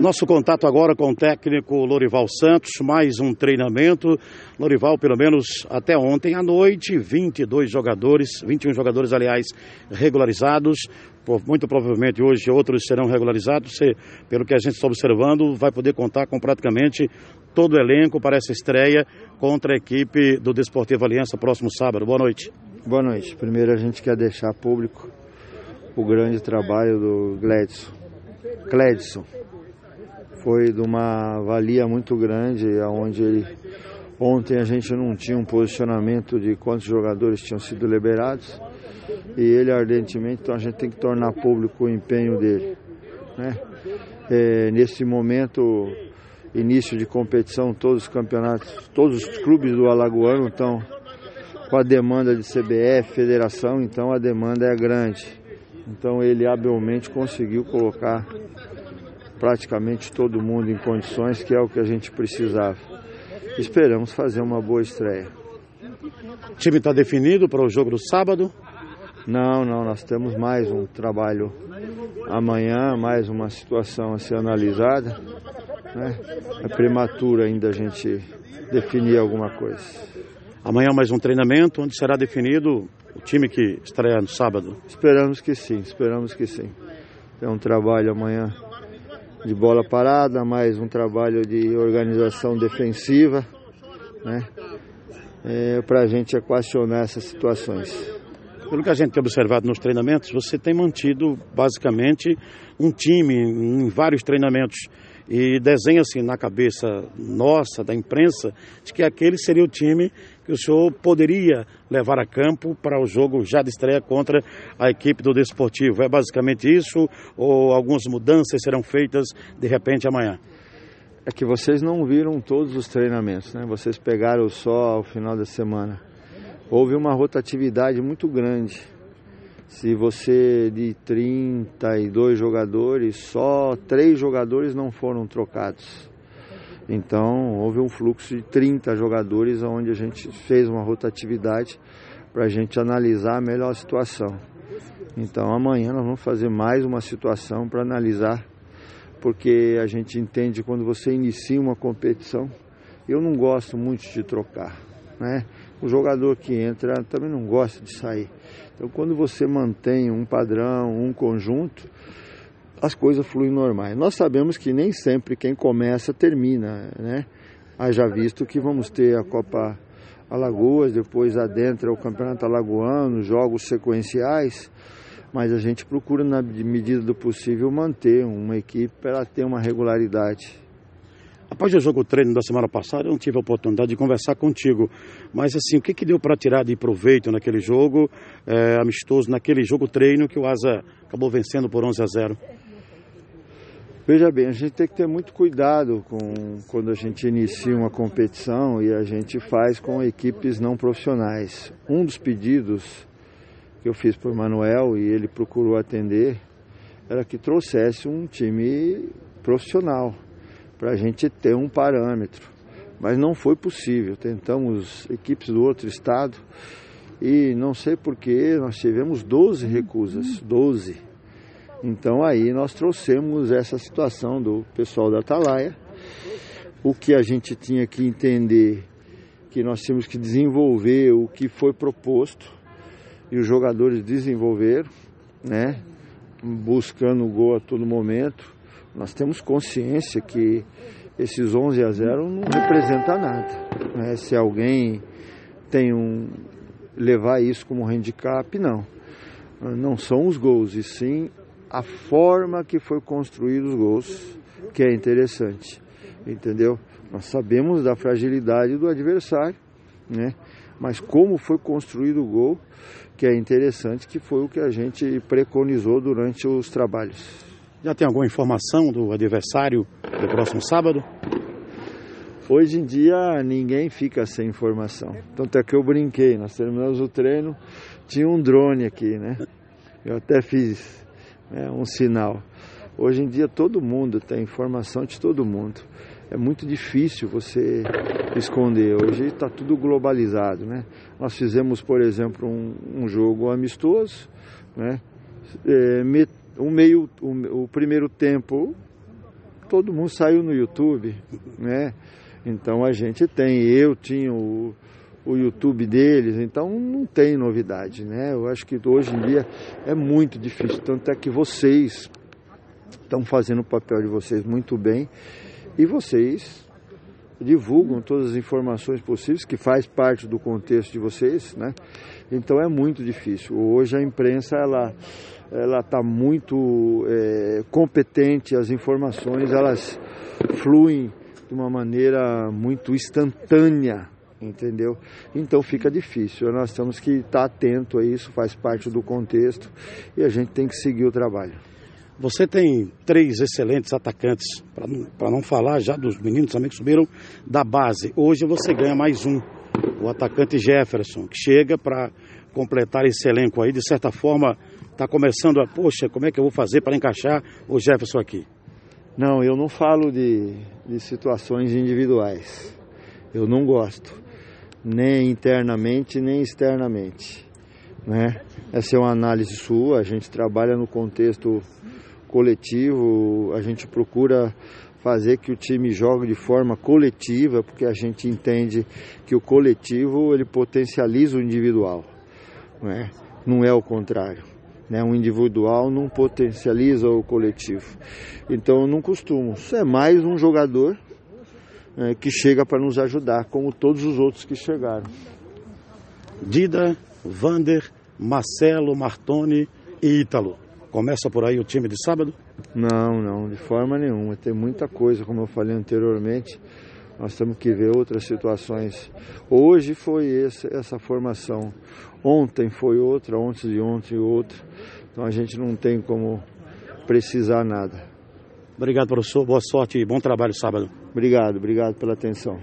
Nosso contato agora com o técnico Lorival Santos, mais um treinamento. Lorival, pelo menos até ontem à noite, 22 jogadores, 21 jogadores, aliás, regularizados. Muito provavelmente hoje outros serão regularizados. Você, pelo que a gente está observando, vai poder contar com praticamente todo o elenco para essa estreia contra a equipe do Desportivo Aliança próximo sábado. Boa noite. Boa noite. Primeiro a gente quer deixar público o grande trabalho do Gledson. Gledson foi de uma valia muito grande, aonde ele ontem a gente não tinha um posicionamento de quantos jogadores tinham sido liberados e ele ardentemente, então a gente tem que tornar público o empenho dele. Né? É, nesse momento, início de competição, todos os campeonatos, todos os clubes do Alagoano estão com a demanda de CBF, federação, então a demanda é grande. Então ele habilmente conseguiu colocar praticamente todo mundo em condições que é o que a gente precisava. Esperamos fazer uma boa estreia. O time está definido para o jogo do sábado? Não, não, nós temos mais um trabalho amanhã, mais uma situação a ser analisada. Né? É prematuro ainda a gente definir alguma coisa. Amanhã mais um treinamento onde será definido o time que estreia no sábado? Esperamos que sim, esperamos que sim. Tem um trabalho amanhã de bola parada, mais um trabalho de organização defensiva, né? É, para a gente equacionar essas situações. Pelo que a gente tem observado nos treinamentos, você tem mantido basicamente um time em vários treinamentos e desenha-se na cabeça nossa, da imprensa, de que aquele seria o time que o senhor poderia levar a campo para o jogo já de estreia contra a equipe do Desportivo. É basicamente isso ou algumas mudanças serão feitas de repente amanhã? É que vocês não viram todos os treinamentos, né? Vocês pegaram só ao final da semana. Houve uma rotatividade muito grande. Se você de 32 jogadores, só três jogadores não foram trocados. Então, houve um fluxo de 30 jogadores onde a gente fez uma rotatividade para a gente analisar a melhor situação. Então, amanhã nós vamos fazer mais uma situação para analisar, porque a gente entende quando você inicia uma competição, eu não gosto muito de trocar, né? O jogador que entra também não gosta de sair. Então, quando você mantém um padrão, um conjunto, as coisas fluem normais. Nós sabemos que nem sempre quem começa termina, né? Haja visto que vamos ter a Copa Alagoas, depois adentra o Campeonato Alagoano, jogos sequenciais, mas a gente procura, na medida do possível, manter uma equipe para ter uma regularidade. Após o jogo treino da semana passada, eu não tive a oportunidade de conversar contigo, mas assim, o que, que deu para tirar de proveito naquele jogo é, amistoso, naquele jogo treino que o Asa acabou vencendo por 11 a 0? Veja bem, a gente tem que ter muito cuidado com quando a gente inicia uma competição e a gente faz com equipes não profissionais. Um dos pedidos que eu fiz para o Manuel e ele procurou atender era que trouxesse um time profissional para a gente ter um parâmetro. Mas não foi possível. Tentamos equipes do outro estado e não sei porquê, nós tivemos 12 recusas, 12 então aí nós trouxemos essa situação do pessoal da Atalaia. O que a gente tinha que entender que nós tínhamos que desenvolver o que foi proposto e os jogadores desenvolveram, né? Buscando o gol a todo momento. Nós temos consciência que esses 11 a 0 não representa nada. Né? Se alguém tem um levar isso como handicap, não. Não são os gols, e sim a forma que foi construído os gols, que é interessante, entendeu? Nós sabemos da fragilidade do adversário, né? Mas como foi construído o gol, que é interessante, que foi o que a gente preconizou durante os trabalhos. Já tem alguma informação do adversário do próximo sábado? Hoje em dia ninguém fica sem informação. Tanto é que eu brinquei, nós terminamos o treino, tinha um drone aqui, né? Eu até fiz é um sinal. Hoje em dia todo mundo tem informação de todo mundo. É muito difícil você esconder. Hoje está tudo globalizado, né? Nós fizemos, por exemplo, um, um jogo amistoso, né? É, um meio, o, o primeiro tempo todo mundo saiu no YouTube, né? Então a gente tem, eu tinha o, o YouTube deles, então não tem novidade, né? Eu acho que hoje em dia é muito difícil, tanto é que vocês estão fazendo o papel de vocês muito bem e vocês divulgam todas as informações possíveis que faz parte do contexto de vocês, né? Então é muito difícil. Hoje a imprensa ela ela está muito é, competente, as informações elas fluem de uma maneira muito instantânea, entendeu? Então fica difícil. Nós temos que estar tá atento a isso, faz parte do contexto e a gente tem que seguir o trabalho. Você tem três excelentes atacantes, para não, não falar já dos meninos também que subiram da base. Hoje você ganha mais um, o atacante Jefferson, que chega para completar esse elenco aí. De certa forma, está começando a, poxa, como é que eu vou fazer para encaixar o Jefferson aqui? Não, eu não falo de, de situações individuais. Eu não gosto, nem internamente, nem externamente. Né? Essa é uma análise sua, a gente trabalha no contexto coletivo, a gente procura fazer que o time jogue de forma coletiva, porque a gente entende que o coletivo ele potencializa o individual, não é, não é o contrário. Né? Um individual não potencializa o coletivo. Então eu não costumo. Isso é mais um jogador é, que chega para nos ajudar, como todos os outros que chegaram. Dida, Vander, Marcelo, Martoni e Ítalo. Começa por aí o time de sábado? Não, não, de forma nenhuma. Tem muita coisa, como eu falei anteriormente. Nós temos que ver outras situações. Hoje foi essa, essa formação. Ontem foi outra, ontem de ontem outra. Então a gente não tem como precisar nada. Obrigado, professor. Boa sorte e bom trabalho sábado. Obrigado, obrigado pela atenção.